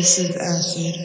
This is acid.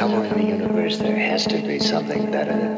Somewhere in the universe there has to be something better than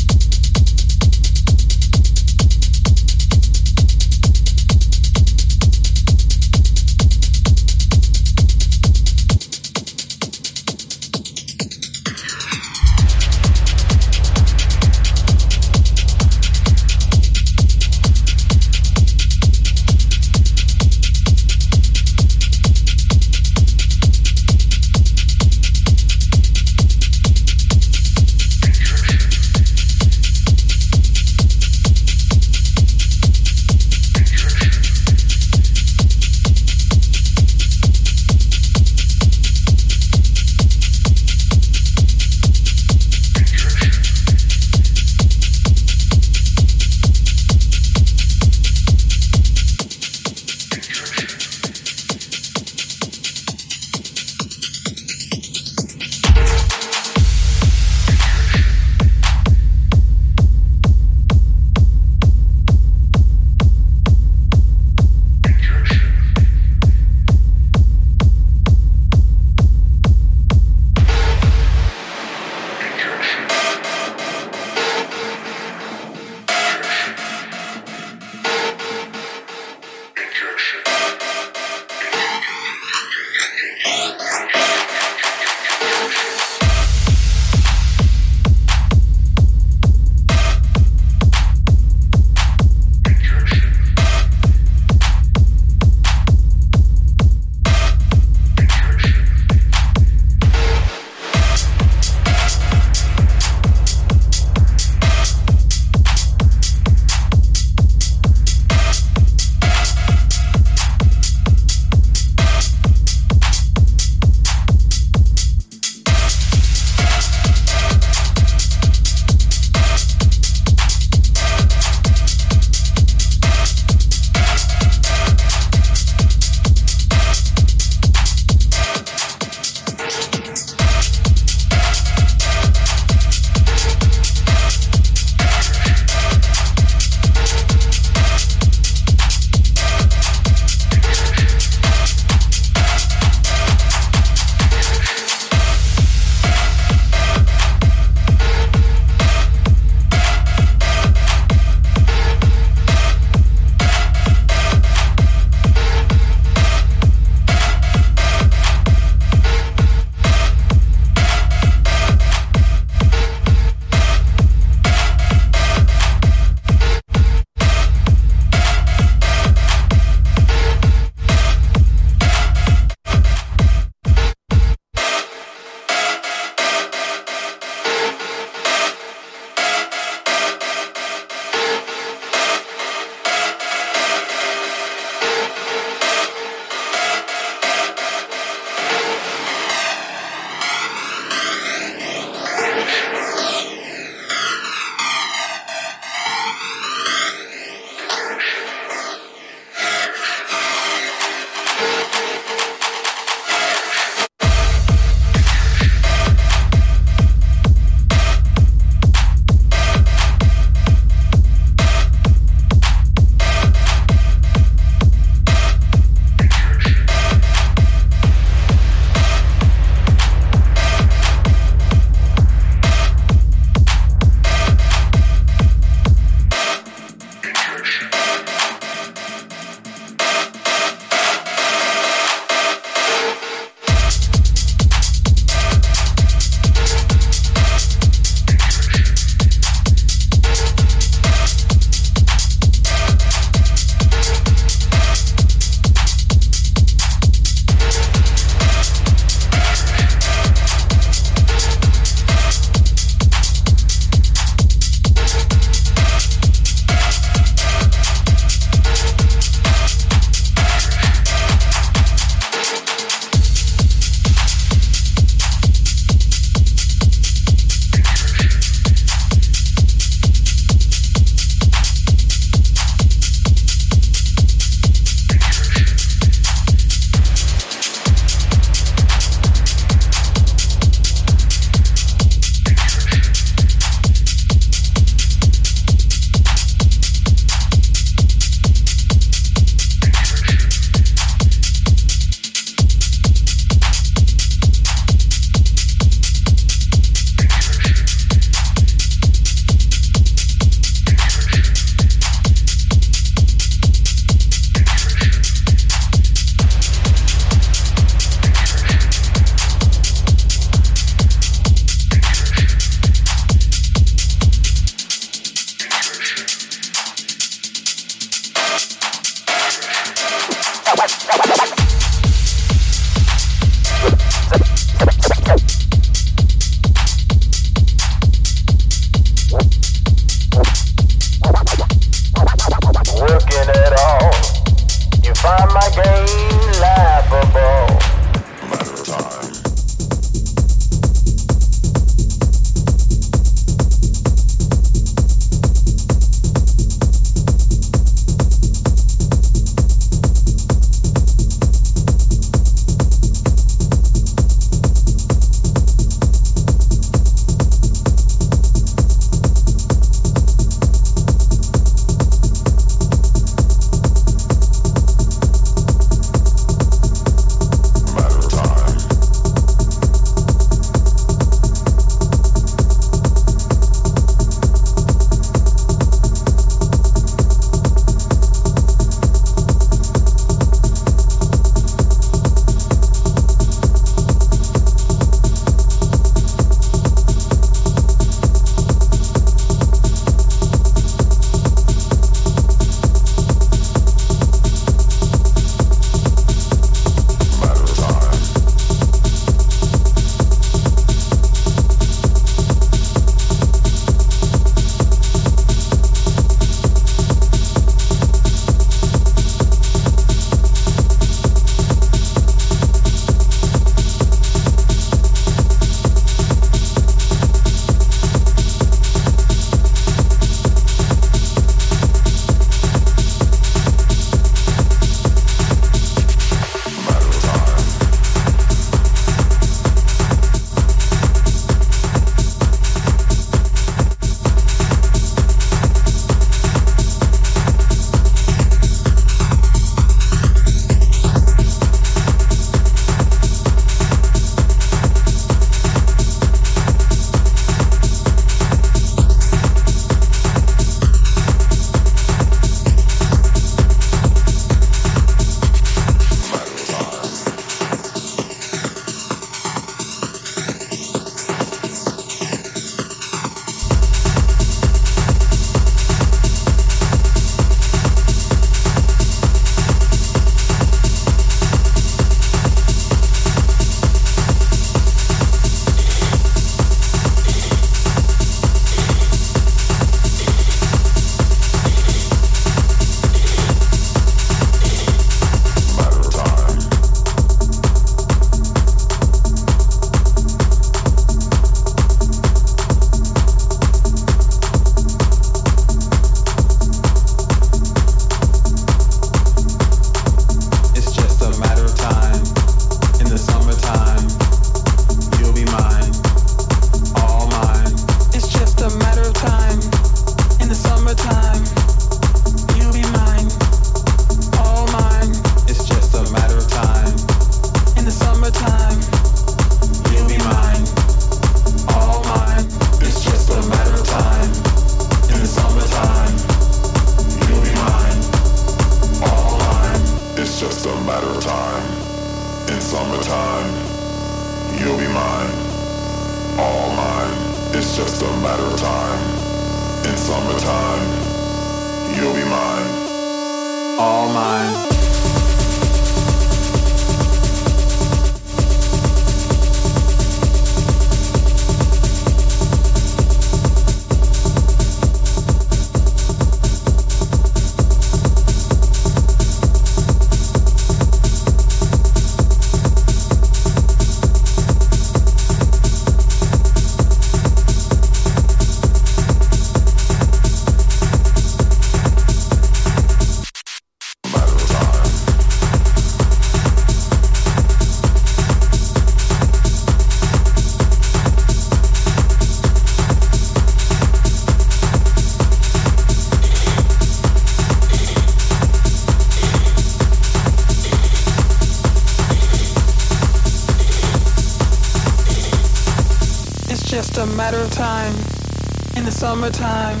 summertime,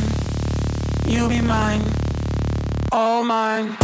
you'll be mine, all mine.